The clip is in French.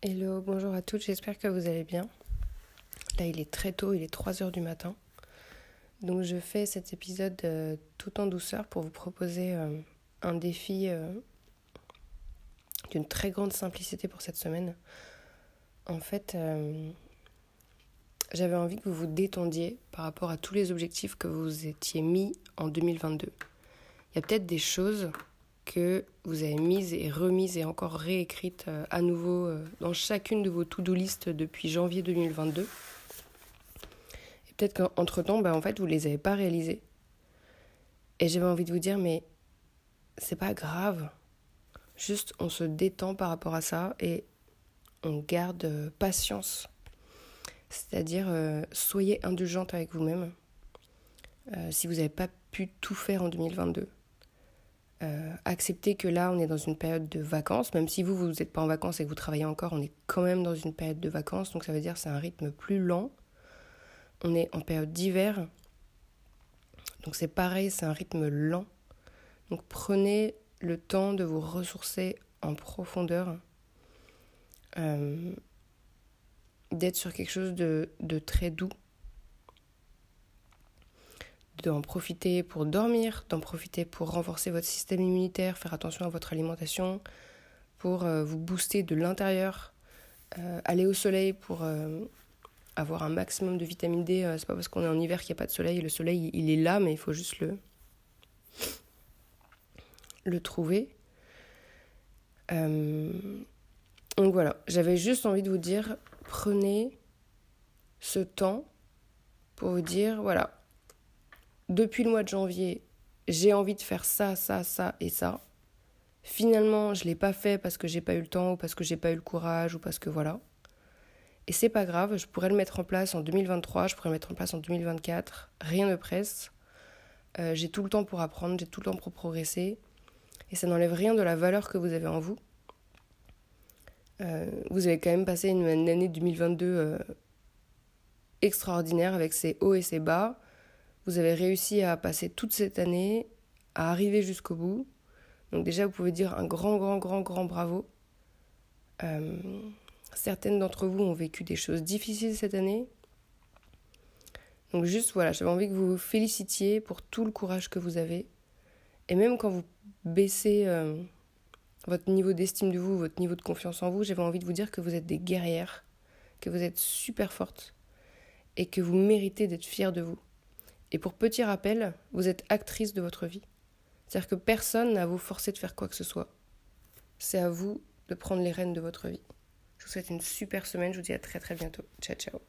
Hello, bonjour à toutes, j'espère que vous allez bien. Là, il est très tôt, il est 3 heures du matin. Donc, je fais cet épisode euh, tout en douceur pour vous proposer euh, un défi euh, d'une très grande simplicité pour cette semaine. En fait, j'avais envie que vous vous détendiez par rapport à tous les objectifs que vous étiez mis en 2022. Il y a peut-être des choses que vous avez mises et remises et encore réécrites à nouveau dans chacune de vos to-do list depuis janvier 2022 peut-être qu'entre-temps, bah, en fait, vous ne les avez pas réalisés. Et j'avais envie de vous dire, mais c'est pas grave. Juste, on se détend par rapport à ça et on garde euh, patience. C'est-à-dire, euh, soyez indulgente avec vous-même. Euh, si vous n'avez pas pu tout faire en 2022. Acceptez que là, on est dans une période de vacances. Même si vous, vous n'êtes pas en vacances et que vous travaillez encore, on est quand même dans une période de vacances. Donc ça veut dire que c'est un rythme plus lent on est en période d'hiver. Donc c'est pareil, c'est un rythme lent. Donc prenez le temps de vous ressourcer en profondeur. Euh, d'être sur quelque chose de très doux. D'en profiter pour dormir, d'en profiter pour renforcer votre système immunitaire, faire attention à votre alimentation, pour euh, vous booster de l'intérieur, euh, aller au soleil pour avoir un maximum de vitamine D. Euh, c'est pas parce qu'on est en hiver qu'il n'y a pas de soleil. Le soleil, il est là, mais il faut juste le, le trouver. Euh, donc voilà, j'avais juste envie de vous dire, prenez ce temps pour vous dire, voilà, depuis le mois de janvier, j'ai envie de faire ça, ça, ça et ça. Finalement, je ne l'ai pas fait parce que j'ai pas eu le temps ou parce que j'ai pas eu le courage ou parce que voilà. Et c'est pas grave, je pourrais le mettre en place en 2023, je pourrais le mettre en place en 2024, rien ne presse. Euh, j'ai tout le temps pour apprendre, j'ai tout le temps pour progresser. Et ça n'enlève rien de la valeur que vous avez en vous. Euh, vous avez quand même passé une, année 2022 euh, extraordinaire avec ses hauts et ses bas. Vous avez réussi à passer toute cette année, à arriver jusqu'au bout. Donc déjà, vous pouvez dire un grand, grand, grand, grand bravo. Certaines d'entre vous ont vécu des choses difficiles cette année. Donc juste voilà, j'avais envie que vous vous félicitiez pour tout le courage que vous avez. Et même quand vous baissez euh, votre niveau d'estime de vous, votre niveau de confiance en vous, j'avais envie de vous dire que vous êtes des guerrières, que vous êtes super fortes et que vous méritez d'être fiers de vous. Et pour petit rappel, vous êtes actrice de votre vie. C'est-à-dire que personne n'a à vous forcer de faire quoi que ce soit. C'est à vous de prendre les rênes de votre vie. Je vous souhaite une super semaine. Je vous dis à très très bientôt. Ciao ciao.